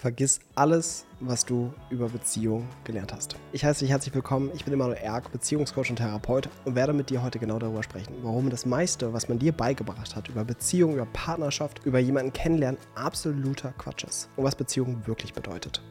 Vergiss alles, was du über Beziehung gelernt hast. Ich heiße dich herzlich willkommen. Ich bin Emanuel Erk, Beziehungscoach und Therapeut und werde mit dir heute genau darüber sprechen, warum das meiste, was man dir beigebracht hat über Beziehung, über Partnerschaft, über jemanden kennenlernen, absoluter Quatsch ist und was Beziehung wirklich bedeutet.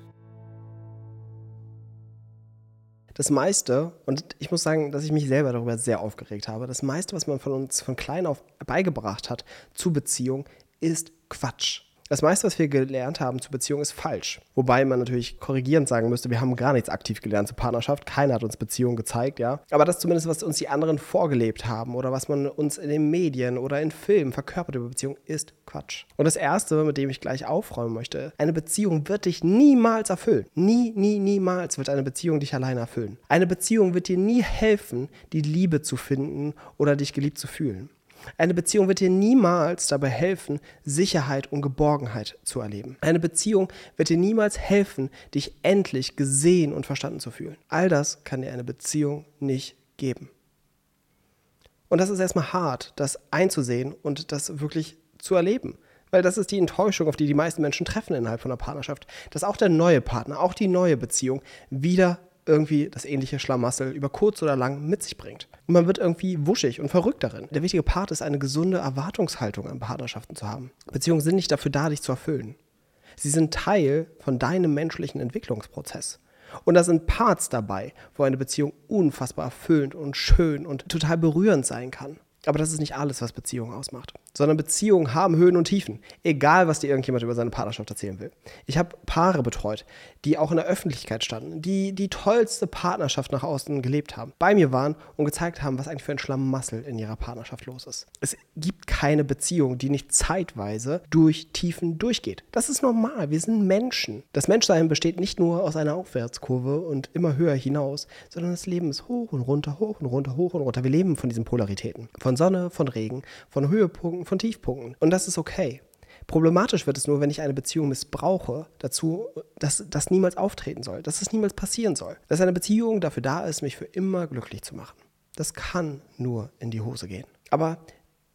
Das meiste, und ich muss sagen, dass ich mich selber darüber sehr aufgeregt habe, das meiste, was man von uns von klein auf beigebracht hat zu Beziehung, ist Quatsch. Das meiste, was wir gelernt haben zu Beziehung, ist falsch. Wobei man natürlich korrigierend sagen müsste, wir haben gar nichts aktiv gelernt zur Partnerschaft. Keiner hat uns Beziehung gezeigt, ja. Aber das zumindest, was uns die anderen vorgelebt haben oder was man uns in den Medien oder in Filmen verkörpert über Beziehung, ist Quatsch. Und das Erste, mit dem ich gleich aufräumen möchte, eine Beziehung wird dich niemals erfüllen. Nie, nie, niemals wird eine Beziehung dich alleine erfüllen. Eine Beziehung wird dir nie helfen, die Liebe zu finden oder dich geliebt zu fühlen. Eine Beziehung wird dir niemals dabei helfen, Sicherheit und Geborgenheit zu erleben. Eine Beziehung wird dir niemals helfen, dich endlich gesehen und verstanden zu fühlen. All das kann dir eine Beziehung nicht geben. Und das ist erstmal hart, das einzusehen und das wirklich zu erleben. Weil das ist die Enttäuschung, auf die die meisten Menschen treffen innerhalb von einer Partnerschaft. Dass auch der neue Partner, auch die neue Beziehung wieder irgendwie das ähnliche Schlamassel über kurz oder lang mit sich bringt. Und man wird irgendwie wuschig und verrückt darin. Der wichtige Part ist, eine gesunde Erwartungshaltung an Partnerschaften zu haben. Beziehungen sind nicht dafür da, dich zu erfüllen. Sie sind Teil von deinem menschlichen Entwicklungsprozess. Und da sind Parts dabei, wo eine Beziehung unfassbar erfüllend und schön und total berührend sein kann. Aber das ist nicht alles, was Beziehungen ausmacht. Sondern Beziehungen haben Höhen und Tiefen. Egal, was dir irgendjemand über seine Partnerschaft erzählen will. Ich habe Paare betreut, die auch in der Öffentlichkeit standen, die die tollste Partnerschaft nach außen gelebt haben, bei mir waren und gezeigt haben, was eigentlich für ein Schlamassel in ihrer Partnerschaft los ist. Es gibt keine Beziehung, die nicht zeitweise durch Tiefen durchgeht. Das ist normal. Wir sind Menschen. Das Menschsein besteht nicht nur aus einer Aufwärtskurve und immer höher hinaus, sondern das Leben ist hoch und runter, hoch und runter, hoch und runter. Wir leben von diesen Polaritäten. Von Sonne, von Regen, von Höhepunkten, von Tiefpunkten. Und das ist okay. Problematisch wird es nur, wenn ich eine Beziehung missbrauche, dazu, dass das niemals auftreten soll, dass es niemals passieren soll. Dass eine Beziehung dafür da ist, mich für immer glücklich zu machen. Das kann nur in die Hose gehen. Aber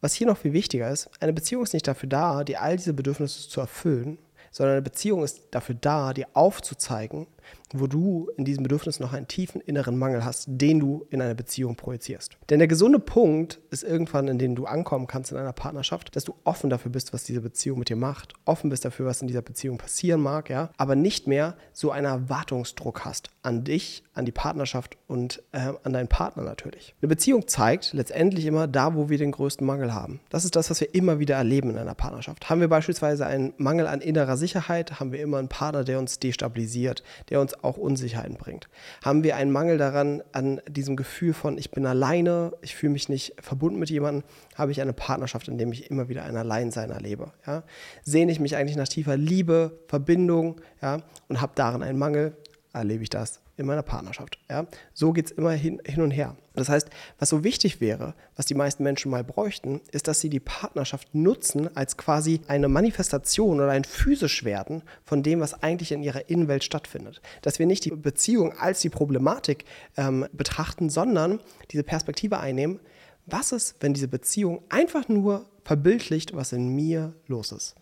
was hier noch viel wichtiger ist, eine Beziehung ist nicht dafür da, dir all diese Bedürfnisse zu erfüllen, sondern eine Beziehung ist dafür da, dir aufzuzeigen, wo du in diesem Bedürfnis noch einen tiefen inneren Mangel hast, den du in eine Beziehung projizierst. Denn der gesunde Punkt ist irgendwann, in dem du ankommen kannst in einer Partnerschaft, dass du offen dafür bist, was diese Beziehung mit dir macht, offen bist dafür, was in dieser Beziehung passieren mag, ja, aber nicht mehr so einen Erwartungsdruck hast an dich, an die Partnerschaft und äh, an deinen Partner natürlich. Eine Beziehung zeigt letztendlich immer da, wo wir den größten Mangel haben. Das ist das, was wir immer wieder erleben in einer Partnerschaft. Haben wir beispielsweise einen Mangel an innerer Sicherheit, haben wir immer einen Partner, der uns destabilisiert, der uns auch Unsicherheiten bringt. Haben wir einen Mangel daran, an diesem Gefühl von, ich bin alleine, ich fühle mich nicht verbunden mit jemandem, habe ich eine Partnerschaft, in der ich immer wieder ein Alleinsein erlebe. Ja? Sehne ich mich eigentlich nach tiefer Liebe, Verbindung ja? und habe darin einen Mangel, erlebe ich das in meiner Partnerschaft. Ja? So geht es immer hin, hin und her. Das heißt, was so wichtig wäre, was die meisten Menschen mal bräuchten, ist, dass sie die Partnerschaft nutzen als quasi eine Manifestation oder ein physisch werden von dem, was eigentlich in ihrer Innenwelt stattfindet. Dass wir nicht die Beziehung als die Problematik ähm, betrachten, sondern diese Perspektive einnehmen, was ist, wenn diese Beziehung einfach nur verbildlicht, was in mir los ist.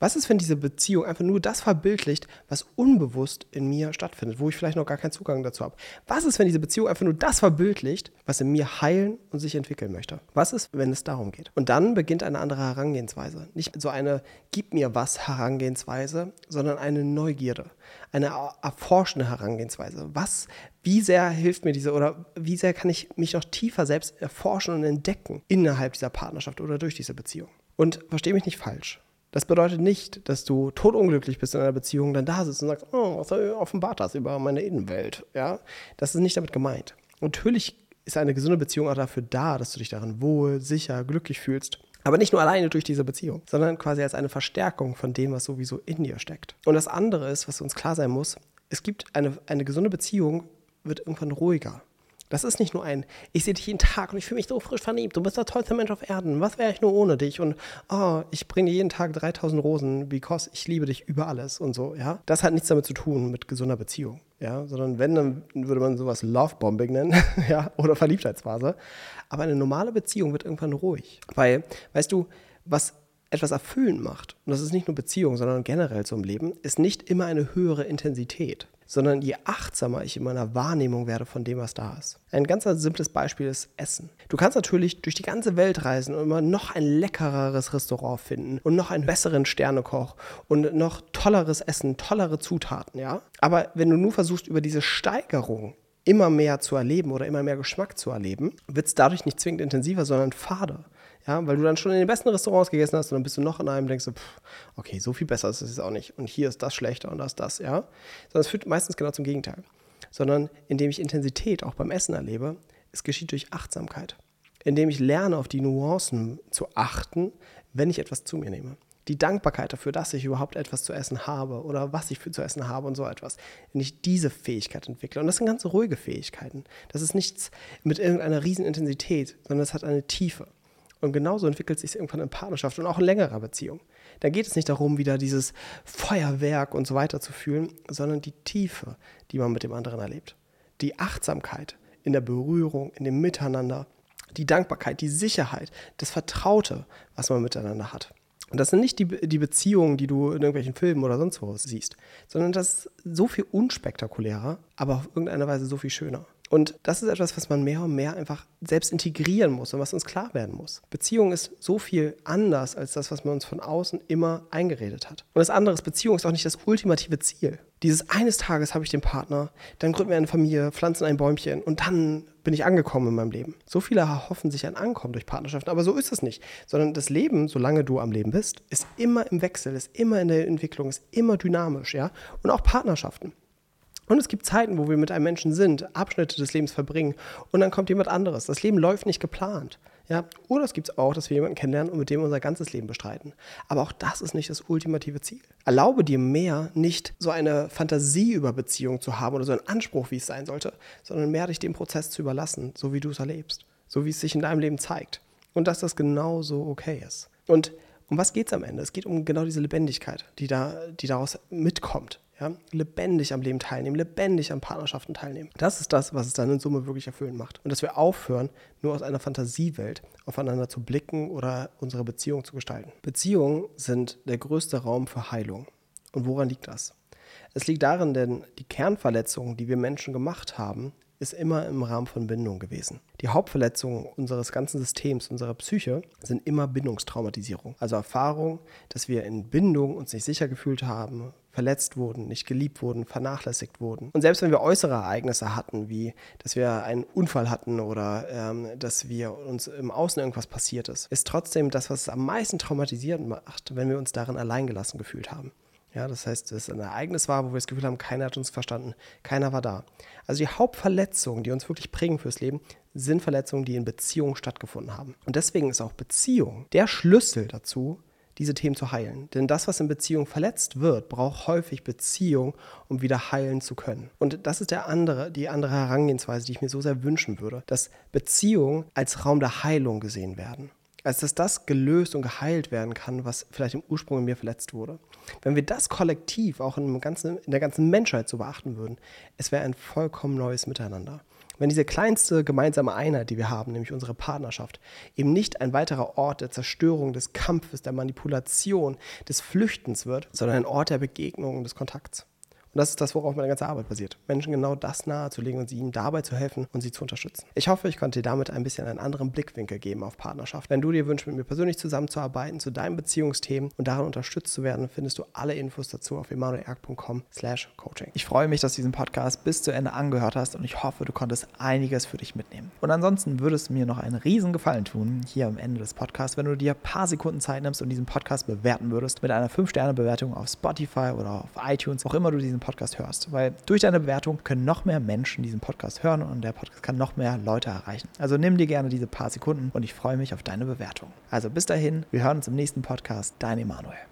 Was ist, wenn diese Beziehung einfach nur das verbildlicht, was unbewusst in mir stattfindet, wo ich vielleicht noch gar keinen Zugang dazu habe? Was ist, wenn diese Beziehung einfach nur das verbildlicht, was in mir heilen und sich entwickeln möchte? Was ist, wenn es darum geht? Und dann beginnt eine andere Herangehensweise. Nicht so eine Gib mir was Herangehensweise, sondern eine Neugierde, eine erforschende Herangehensweise. Was, wie sehr hilft mir diese oder wie sehr kann ich mich noch tiefer selbst erforschen und entdecken innerhalb dieser Partnerschaft oder durch diese Beziehung? Und verstehe mich nicht falsch. Das bedeutet nicht, dass du totunglücklich bist in einer Beziehung, dann da sitzt und sagst, oh, was offenbart das über meine Innenwelt? Ja, das ist nicht damit gemeint. Natürlich ist eine gesunde Beziehung auch dafür da, dass du dich darin wohl, sicher, glücklich fühlst. Aber nicht nur alleine durch diese Beziehung, sondern quasi als eine Verstärkung von dem, was sowieso in dir steckt. Und das andere ist, was uns klar sein muss, es gibt eine, eine gesunde Beziehung, wird irgendwann ruhiger. Das ist nicht nur ein, ich sehe dich jeden Tag und ich fühle mich so frisch verliebt. Du bist der tollste Mensch auf Erden. Was wäre ich nur ohne dich? Und oh, ich bringe jeden Tag 3000 Rosen, because ich liebe dich über alles und so. Ja, das hat nichts damit zu tun mit gesunder Beziehung. Ja, sondern wenn, dann würde man sowas Lovebombing nennen, ja, oder Verliebtheitsphase. Aber eine normale Beziehung wird irgendwann ruhig. Weil, weißt du, was etwas erfüllend macht, und das ist nicht nur Beziehung, sondern generell im Leben, ist nicht immer eine höhere Intensität, sondern je achtsamer ich in meiner Wahrnehmung werde von dem, was da ist. Ein ganz simples Beispiel ist Essen. Du kannst natürlich durch die ganze Welt reisen und immer noch ein leckereres Restaurant finden und noch einen besseren Sternekoch und noch tolleres Essen, tollere Zutaten, ja? Aber wenn du nur versuchst, über diese Steigerung immer mehr zu erleben oder immer mehr Geschmack zu erleben, wird es dadurch nicht zwingend intensiver, sondern fade. Ja, weil du dann schon in den besten Restaurants gegessen hast und dann bist du noch in einem denkst du, pff, okay, so viel besser ist es jetzt auch nicht. Und hier ist das schlechter und das das, ja. Sondern es führt meistens genau zum Gegenteil. Sondern indem ich Intensität auch beim Essen erlebe, es geschieht durch Achtsamkeit. Indem ich lerne, auf die Nuancen zu achten, wenn ich etwas zu mir nehme. Die Dankbarkeit dafür, dass ich überhaupt etwas zu essen habe oder was ich für zu essen habe und so etwas. Wenn ich diese Fähigkeit entwickle. Und das sind ganz ruhige Fähigkeiten. Das ist nichts mit irgendeiner Riesenintensität, sondern es hat eine Tiefe. Und genauso entwickelt sich irgendwann in Partnerschaft und auch in längerer Beziehung. Da geht es nicht darum, wieder dieses Feuerwerk und so weiter zu fühlen, sondern die Tiefe, die man mit dem anderen erlebt. Die Achtsamkeit in der Berührung, in dem Miteinander, die Dankbarkeit, die Sicherheit, das Vertraute, was man miteinander hat. Und das sind nicht die, die Beziehungen, die du in irgendwelchen Filmen oder sonst wo siehst, sondern das ist so viel unspektakulärer, aber auf irgendeine Weise so viel schöner. Und das ist etwas, was man mehr und mehr einfach selbst integrieren muss und was uns klar werden muss. Beziehung ist so viel anders als das, was man uns von außen immer eingeredet hat. Und das andere ist, Beziehung ist auch nicht das ultimative Ziel. Dieses eines Tages habe ich den Partner, dann gründen wir eine Familie, pflanzen ein Bäumchen und dann bin ich angekommen in meinem Leben. So viele erhoffen sich ein Ankommen durch Partnerschaften, aber so ist es nicht. Sondern das Leben, solange du am Leben bist, ist immer im Wechsel, ist immer in der Entwicklung, ist immer dynamisch, ja. Und auch Partnerschaften. Und es gibt Zeiten, wo wir mit einem Menschen sind, Abschnitte des Lebens verbringen und dann kommt jemand anderes. Das Leben läuft nicht geplant. Ja? Oder es gibt auch, dass wir jemanden kennenlernen und mit dem unser ganzes Leben bestreiten. Aber auch das ist nicht das ultimative Ziel. Erlaube dir mehr, nicht so eine Fantasie über Beziehungen zu haben oder so einen Anspruch, wie es sein sollte, sondern mehr dich dem Prozess zu überlassen, so wie du es erlebst, so wie es sich in deinem Leben zeigt. Und dass das genauso okay ist. Und um was geht es am Ende? Es geht um genau diese Lebendigkeit, die, da, die daraus mitkommt. Ja, lebendig am Leben teilnehmen, lebendig an Partnerschaften teilnehmen. Das ist das, was es dann in Summe wirklich erfüllend macht. Und dass wir aufhören, nur aus einer Fantasiewelt aufeinander zu blicken oder unsere Beziehung zu gestalten. Beziehungen sind der größte Raum für Heilung. Und woran liegt das? Es liegt darin, denn die Kernverletzungen, die wir Menschen gemacht haben, ist immer im Rahmen von Bindung gewesen. Die Hauptverletzungen unseres ganzen Systems, unserer Psyche, sind immer Bindungstraumatisierung. Also Erfahrung, dass wir in Bindung uns nicht sicher gefühlt haben, verletzt wurden, nicht geliebt wurden, vernachlässigt wurden. Und selbst wenn wir äußere Ereignisse hatten, wie dass wir einen Unfall hatten oder ähm, dass wir uns im Außen irgendwas passiert ist, ist trotzdem das, was es am meisten traumatisierend macht, wenn wir uns darin alleingelassen gefühlt haben. Ja, das heißt, es ein Ereignis war, wo wir das Gefühl haben, keiner hat uns verstanden, keiner war da. Also die Hauptverletzungen, die uns wirklich prägen fürs Leben, sind Verletzungen, die in Beziehungen stattgefunden haben. Und deswegen ist auch Beziehung der Schlüssel dazu, diese Themen zu heilen. Denn das, was in Beziehung verletzt wird, braucht häufig Beziehung, um wieder heilen zu können. Und das ist der andere, die andere Herangehensweise, die ich mir so sehr wünschen würde, dass Beziehungen als Raum der Heilung gesehen werden als dass das gelöst und geheilt werden kann, was vielleicht im Ursprung in mir verletzt wurde. Wenn wir das kollektiv auch in, ganzen, in der ganzen Menschheit so beachten würden, es wäre ein vollkommen neues Miteinander. Wenn diese kleinste gemeinsame Einheit, die wir haben, nämlich unsere Partnerschaft, eben nicht ein weiterer Ort der Zerstörung, des Kampfes, der Manipulation, des Flüchtens wird, sondern ein Ort der Begegnung und des Kontakts. Und das ist das, worauf meine ganze Arbeit basiert. Menschen genau das nahezulegen und ihnen dabei zu helfen und sie zu unterstützen. Ich hoffe, ich konnte dir damit ein bisschen einen anderen Blickwinkel geben auf Partnerschaft. Wenn du dir wünschst, mit mir persönlich zusammenzuarbeiten zu deinen Beziehungsthemen und darin unterstützt zu werden, findest du alle Infos dazu auf emanuelerg.com slash coaching. Ich freue mich, dass du diesen Podcast bis zu Ende angehört hast und ich hoffe, du konntest einiges für dich mitnehmen. Und ansonsten würde es mir noch einen riesen Gefallen tun, hier am Ende des Podcasts, wenn du dir ein paar Sekunden Zeit nimmst und diesen Podcast bewerten würdest mit einer 5-Sterne-Bewertung auf Spotify oder auf iTunes, auch immer du diesen Podcast hörst. Weil durch deine Bewertung können noch mehr Menschen diesen Podcast hören und der Podcast kann noch mehr Leute erreichen. Also nimm dir gerne diese paar Sekunden und ich freue mich auf deine Bewertung. Also bis dahin, wir hören uns im nächsten Podcast. Dein Emanuel.